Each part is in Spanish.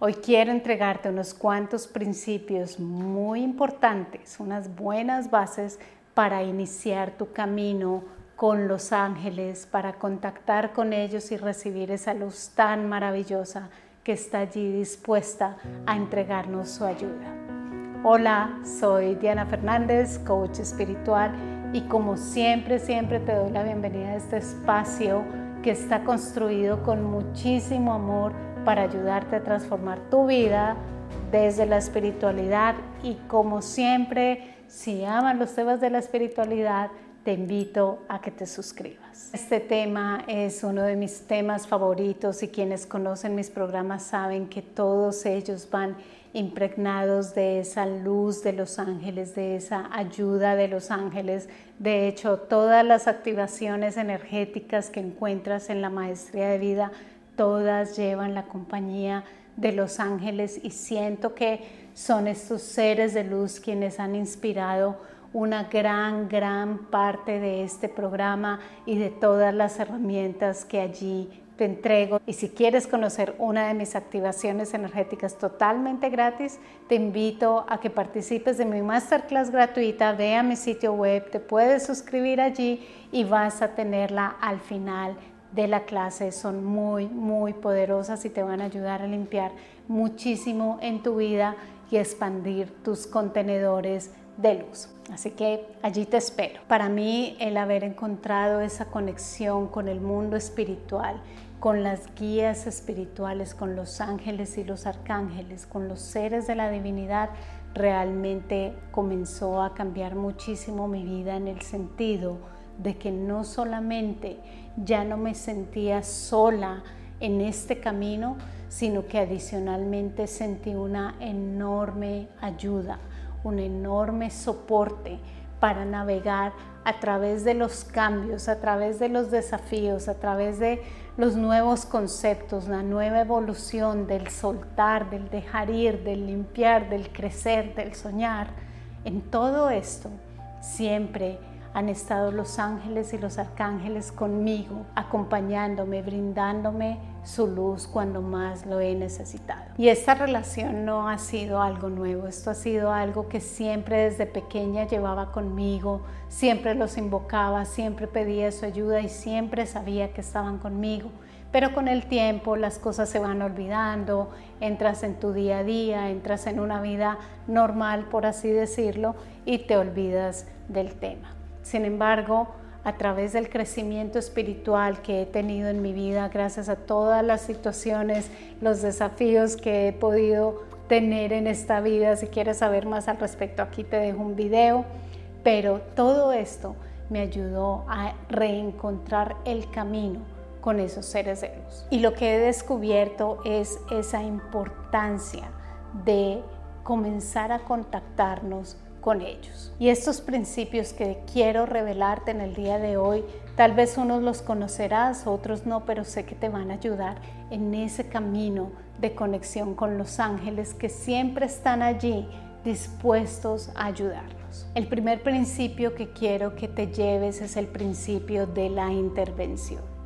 Hoy quiero entregarte unos cuantos principios muy importantes, unas buenas bases para iniciar tu camino con los ángeles, para contactar con ellos y recibir esa luz tan maravillosa que está allí dispuesta a entregarnos su ayuda. Hola, soy Diana Fernández, coach espiritual y como siempre, siempre te doy la bienvenida a este espacio que está construido con muchísimo amor para ayudarte a transformar tu vida desde la espiritualidad y como siempre, si aman los temas de la espiritualidad, te invito a que te suscribas. Este tema es uno de mis temas favoritos y quienes conocen mis programas saben que todos ellos van impregnados de esa luz de los ángeles, de esa ayuda de los ángeles. De hecho, todas las activaciones energéticas que encuentras en la maestría de vida todas llevan la compañía de los ángeles y siento que son estos seres de luz quienes han inspirado una gran, gran parte de este programa y de todas las herramientas que allí te entrego. Y si quieres conocer una de mis activaciones energéticas totalmente gratis, te invito a que participes de mi masterclass gratuita. Ve a mi sitio web, te puedes suscribir allí y vas a tenerla al final de la clase son muy, muy poderosas y te van a ayudar a limpiar muchísimo en tu vida y expandir tus contenedores de luz. Así que allí te espero. Para mí el haber encontrado esa conexión con el mundo espiritual, con las guías espirituales, con los ángeles y los arcángeles, con los seres de la divinidad, realmente comenzó a cambiar muchísimo mi vida en el sentido de que no solamente ya no me sentía sola en este camino, sino que adicionalmente sentí una enorme ayuda, un enorme soporte para navegar a través de los cambios, a través de los desafíos, a través de los nuevos conceptos, la nueva evolución del soltar, del dejar ir, del limpiar, del crecer, del soñar. En todo esto siempre han estado los ángeles y los arcángeles conmigo, acompañándome, brindándome su luz cuando más lo he necesitado. Y esta relación no ha sido algo nuevo, esto ha sido algo que siempre desde pequeña llevaba conmigo, siempre los invocaba, siempre pedía su ayuda y siempre sabía que estaban conmigo. Pero con el tiempo las cosas se van olvidando, entras en tu día a día, entras en una vida normal, por así decirlo, y te olvidas del tema. Sin embargo, a través del crecimiento espiritual que he tenido en mi vida, gracias a todas las situaciones, los desafíos que he podido tener en esta vida, si quieres saber más al respecto, aquí te dejo un video, pero todo esto me ayudó a reencontrar el camino con esos seres de luz. Y lo que he descubierto es esa importancia de comenzar a contactarnos con ellos. Y estos principios que quiero revelarte en el día de hoy, tal vez unos los conocerás, otros no, pero sé que te van a ayudar en ese camino de conexión con los ángeles que siempre están allí dispuestos a ayudarnos. El primer principio que quiero que te lleves es el principio de la intervención.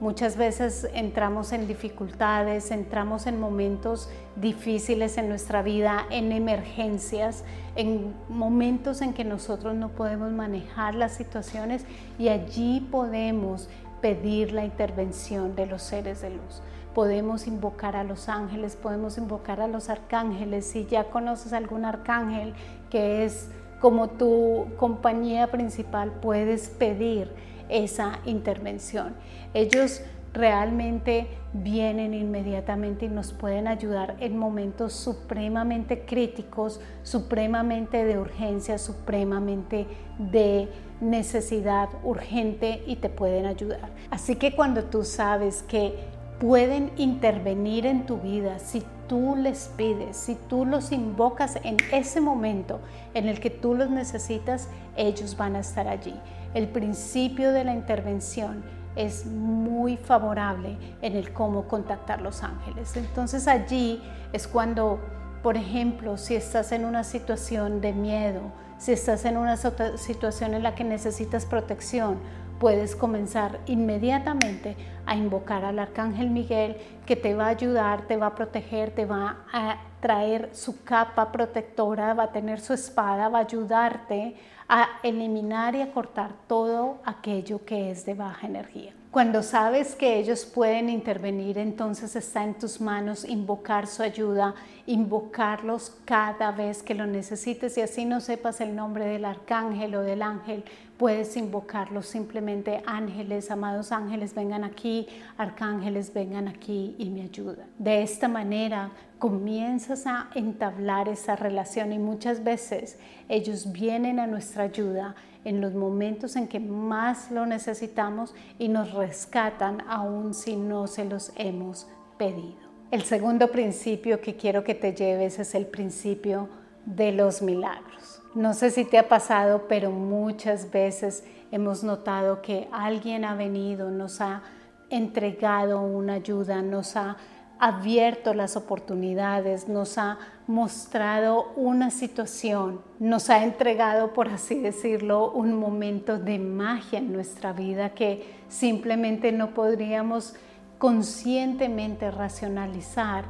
Muchas veces entramos en dificultades, entramos en momentos difíciles en nuestra vida, en emergencias, en momentos en que nosotros no podemos manejar las situaciones y allí podemos pedir la intervención de los seres de luz. Podemos invocar a los ángeles, podemos invocar a los arcángeles. Si ya conoces algún arcángel que es como tu compañía principal, puedes pedir esa intervención. Ellos realmente vienen inmediatamente y nos pueden ayudar en momentos supremamente críticos, supremamente de urgencia, supremamente de necesidad urgente y te pueden ayudar. Así que cuando tú sabes que pueden intervenir en tu vida si tú les pides, si tú los invocas en ese momento en el que tú los necesitas, ellos van a estar allí. El principio de la intervención es muy favorable en el cómo contactar los ángeles. Entonces allí es cuando, por ejemplo, si estás en una situación de miedo, si estás en una situación en la que necesitas protección, puedes comenzar inmediatamente a invocar al arcángel Miguel que te va a ayudar, te va a proteger, te va a traer su capa protectora, va a tener su espada, va a ayudarte a eliminar y a cortar todo aquello que es de baja energía. Cuando sabes que ellos pueden intervenir, entonces está en tus manos invocar su ayuda, invocarlos cada vez que lo necesites y así no sepas el nombre del arcángel o del ángel, puedes invocarlos simplemente ángeles, amados ángeles, vengan aquí, arcángeles, vengan aquí y me ayudan. De esta manera comienzas a entablar esa relación y muchas veces ellos vienen a nuestra ayuda en los momentos en que más lo necesitamos y nos rescatan aún si no se los hemos pedido. El segundo principio que quiero que te lleves es el principio de los milagros. No sé si te ha pasado, pero muchas veces hemos notado que alguien ha venido, nos ha entregado una ayuda, nos ha abierto las oportunidades, nos ha mostrado una situación, nos ha entregado, por así decirlo, un momento de magia en nuestra vida que simplemente no podríamos conscientemente racionalizar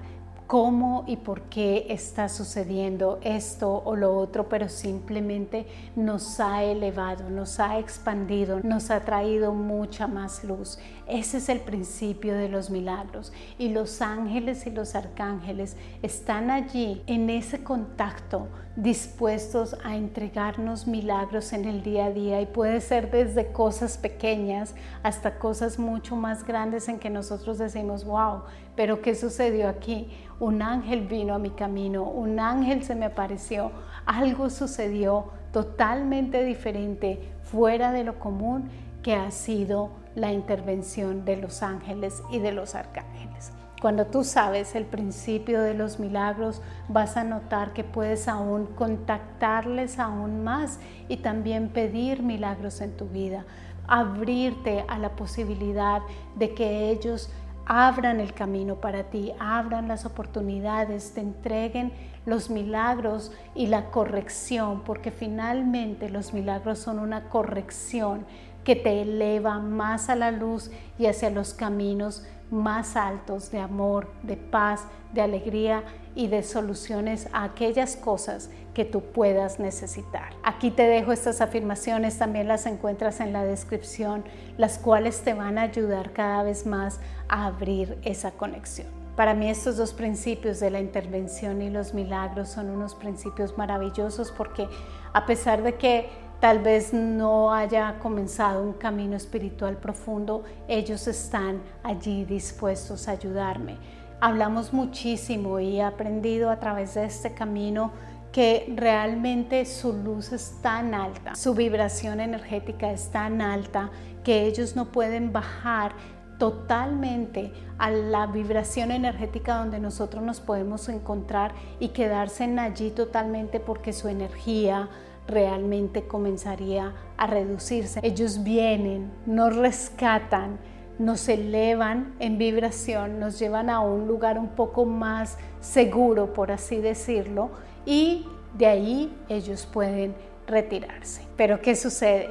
cómo y por qué está sucediendo esto o lo otro, pero simplemente nos ha elevado, nos ha expandido, nos ha traído mucha más luz. Ese es el principio de los milagros y los ángeles y los arcángeles están allí en ese contacto dispuestos a entregarnos milagros en el día a día y puede ser desde cosas pequeñas hasta cosas mucho más grandes en que nosotros decimos, wow, pero ¿qué sucedió aquí? Un ángel vino a mi camino, un ángel se me apareció, algo sucedió totalmente diferente, fuera de lo común, que ha sido la intervención de los ángeles y de los arcángeles. Cuando tú sabes el principio de los milagros, vas a notar que puedes aún contactarles aún más y también pedir milagros en tu vida, abrirte a la posibilidad de que ellos abran el camino para ti, abran las oportunidades, te entreguen los milagros y la corrección, porque finalmente los milagros son una corrección que te eleva más a la luz y hacia los caminos más altos de amor, de paz, de alegría y de soluciones a aquellas cosas que tú puedas necesitar. Aquí te dejo estas afirmaciones, también las encuentras en la descripción, las cuales te van a ayudar cada vez más a abrir esa conexión. Para mí estos dos principios de la intervención y los milagros son unos principios maravillosos porque a pesar de que tal vez no haya comenzado un camino espiritual profundo, ellos están allí dispuestos a ayudarme. Hablamos muchísimo y he aprendido a través de este camino que realmente su luz es tan alta, su vibración energética es tan alta que ellos no pueden bajar totalmente a la vibración energética donde nosotros nos podemos encontrar y quedarse en allí totalmente porque su energía, realmente comenzaría a reducirse. Ellos vienen, nos rescatan, nos elevan en vibración, nos llevan a un lugar un poco más seguro, por así decirlo, y de ahí ellos pueden retirarse. Pero ¿qué sucede?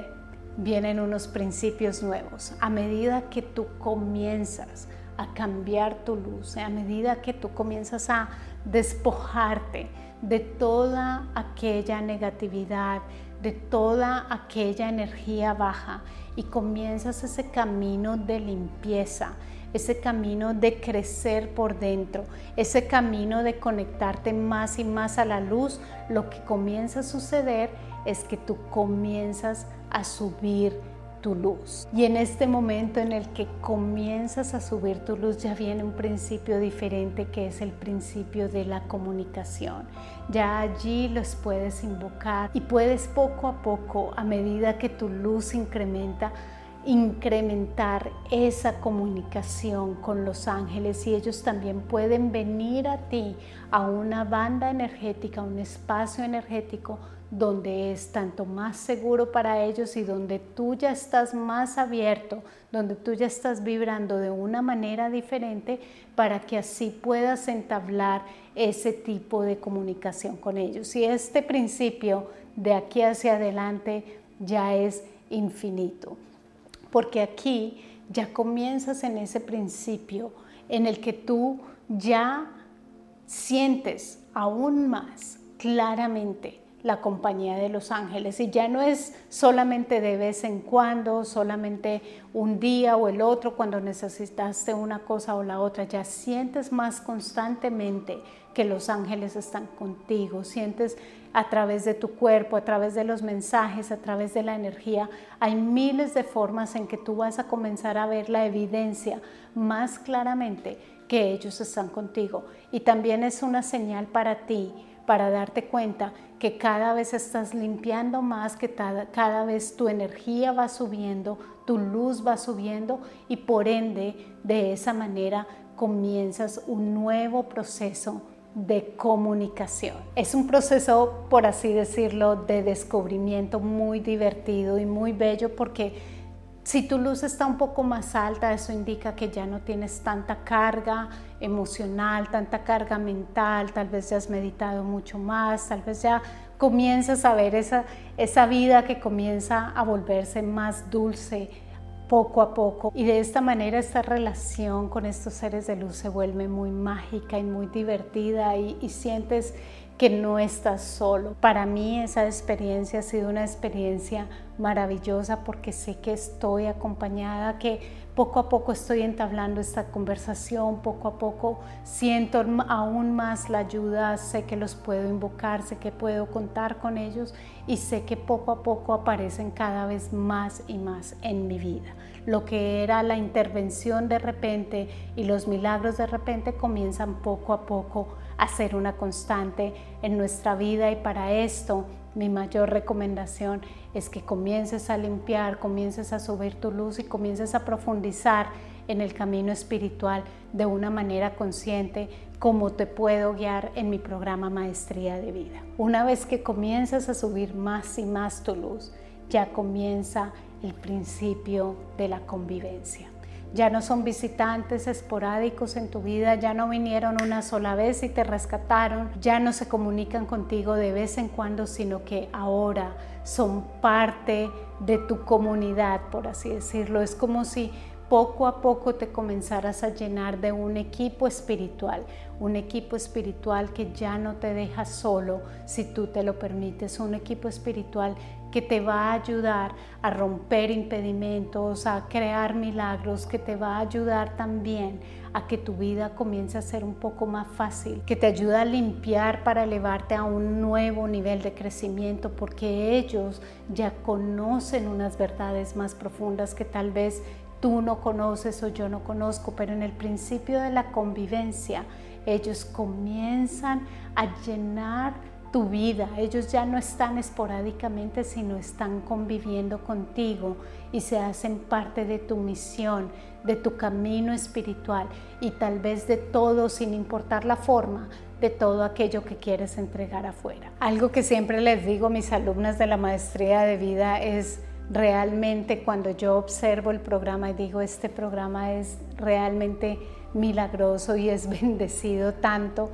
Vienen unos principios nuevos. A medida que tú comienzas a cambiar tu luz, a medida que tú comienzas a despojarte de toda aquella negatividad, de toda aquella energía baja y comienzas ese camino de limpieza, ese camino de crecer por dentro, ese camino de conectarte más y más a la luz, lo que comienza a suceder es que tú comienzas a subir tu luz. Y en este momento en el que comienzas a subir tu luz ya viene un principio diferente que es el principio de la comunicación. Ya allí los puedes invocar y puedes poco a poco, a medida que tu luz incrementa, incrementar esa comunicación con los ángeles y ellos también pueden venir a ti a una banda energética, un espacio energético donde es tanto más seguro para ellos y donde tú ya estás más abierto, donde tú ya estás vibrando de una manera diferente para que así puedas entablar ese tipo de comunicación con ellos. Y este principio de aquí hacia adelante ya es infinito. porque aquí ya comienzas en ese principio en el que tú ya sientes aún más claramente la compañía de los ángeles y ya no es solamente de vez en cuando, solamente un día o el otro cuando necesitaste una cosa o la otra, ya sientes más constantemente que los ángeles están contigo, sientes a través de tu cuerpo, a través de los mensajes, a través de la energía. Hay miles de formas en que tú vas a comenzar a ver la evidencia más claramente que ellos están contigo. Y también es una señal para ti, para darte cuenta que cada vez estás limpiando más, que cada, vez tu energía va subiendo, tu luz va subiendo y por ende de esa manera comienzas un nuevo proceso de comunicación. Es un proceso, por así decirlo, de descubrimiento muy divertido y muy bello porque si tu luz está un poco más alta, eso indica que ya no tienes tanta carga emocional, tanta carga mental, tal vez ya has meditado mucho más, tal vez ya comienzas a ver esa, esa vida que comienza a volverse más dulce, poco a poco. Y de esta manera esta relación con estos seres de luz se vuelve muy mágica y muy divertida y, y sientes que no estás solo. Para mí esa experiencia ha sido una experiencia maravillosa porque sé que estoy acompañada, que poco a poco estoy entablando esta conversación, poco a poco siento aún más la ayuda, sé que los puedo invocar, sé que puedo contar con ellos y sé que poco a poco aparecen cada vez más y más en mi vida. Lo que era la intervención de repente y los milagros de repente comienzan poco a poco a ser una constante en nuestra vida y para esto mi mayor recomendación es que comiences a limpiar, comiences a subir tu luz y comiences a profundizar en el camino espiritual de una manera consciente como te puedo guiar en mi programa Maestría de Vida. Una vez que comienzas a subir más y más tu luz, ya comienza el principio de la convivencia ya no son visitantes esporádicos en tu vida, ya no vinieron una sola vez y te rescataron, ya no se comunican contigo de vez en cuando, sino que ahora son parte de tu comunidad, por así decirlo. Es como si poco a poco te comenzaras a llenar de un equipo espiritual, un equipo espiritual que ya no te deja solo si tú te lo permites, un equipo espiritual que te va a ayudar a romper impedimentos, a crear milagros, que te va a ayudar también a que tu vida comience a ser un poco más fácil, que te ayuda a limpiar para elevarte a un nuevo nivel de crecimiento, porque ellos ya conocen unas verdades más profundas que tal vez tú no conoces o yo no conozco, pero en el principio de la convivencia ellos comienzan a llenar tu vida. Ellos ya no están esporádicamente, sino están conviviendo contigo y se hacen parte de tu misión, de tu camino espiritual y tal vez de todo, sin importar la forma, de todo aquello que quieres entregar afuera. Algo que siempre les digo a mis alumnas de la maestría de vida es realmente cuando yo observo el programa y digo, este programa es realmente milagroso y es bendecido tanto,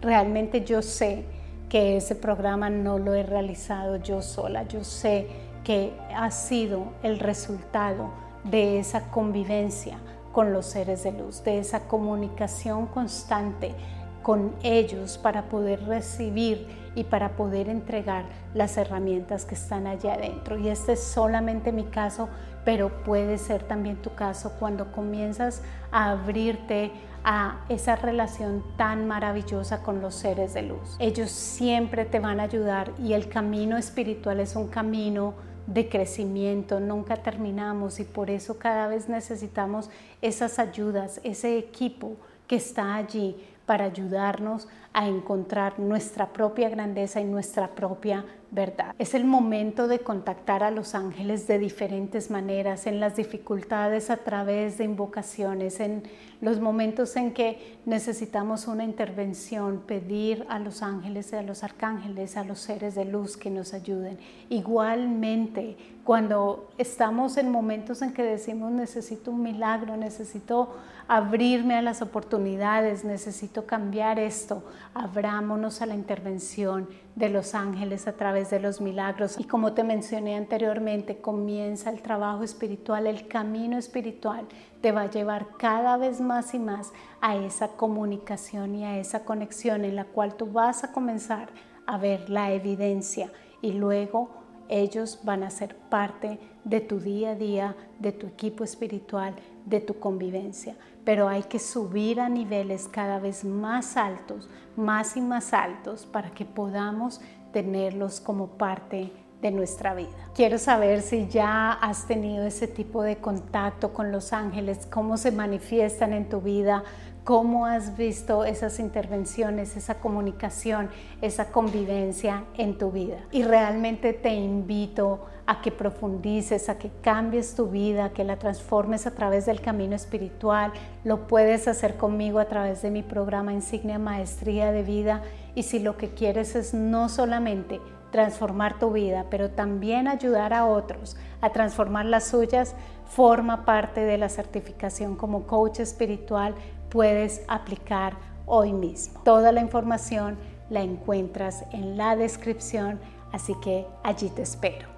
realmente yo sé que ese programa no lo he realizado yo sola. Yo sé que ha sido el resultado de esa convivencia con los seres de luz, de esa comunicación constante con ellos para poder recibir y para poder entregar las herramientas que están allá adentro. Y este es solamente mi caso, pero puede ser también tu caso cuando comienzas a abrirte a esa relación tan maravillosa con los seres de luz. Ellos siempre te van a ayudar y el camino espiritual es un camino de crecimiento, nunca terminamos y por eso cada vez necesitamos esas ayudas, ese equipo que está allí para ayudarnos a encontrar nuestra propia grandeza y nuestra propia verdad. Es el momento de contactar a los ángeles de diferentes maneras, en las dificultades a través de invocaciones, en los momentos en que necesitamos una intervención, pedir a los ángeles a los arcángeles, a los seres de luz que nos ayuden. Igualmente, cuando estamos en momentos en que decimos necesito un milagro, necesito abrirme a las oportunidades, necesito cambiar esto. Abrámonos a la intervención de los ángeles a través de los milagros. Y como te mencioné anteriormente, comienza el trabajo espiritual, el camino espiritual te va a llevar cada vez más y más a esa comunicación y a esa conexión en la cual tú vas a comenzar a ver la evidencia y luego ellos van a ser parte de tu día a día, de tu equipo espiritual, de tu convivencia. Pero hay que subir a niveles cada vez más altos, más y más altos, para que podamos tenerlos como parte de nuestra vida. Quiero saber si ya has tenido ese tipo de contacto con los ángeles, cómo se manifiestan en tu vida, cómo has visto esas intervenciones, esa comunicación, esa convivencia en tu vida. Y realmente te invito a que profundices, a que cambies tu vida, que la transformes a través del camino espiritual. Lo puedes hacer conmigo a través de mi programa Insignia Maestría de Vida. Y si lo que quieres es no solamente transformar tu vida, pero también ayudar a otros a transformar las suyas, forma parte de la certificación como coach espiritual, puedes aplicar hoy mismo. Toda la información la encuentras en la descripción, así que allí te espero.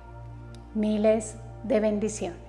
Miles de bendiciones.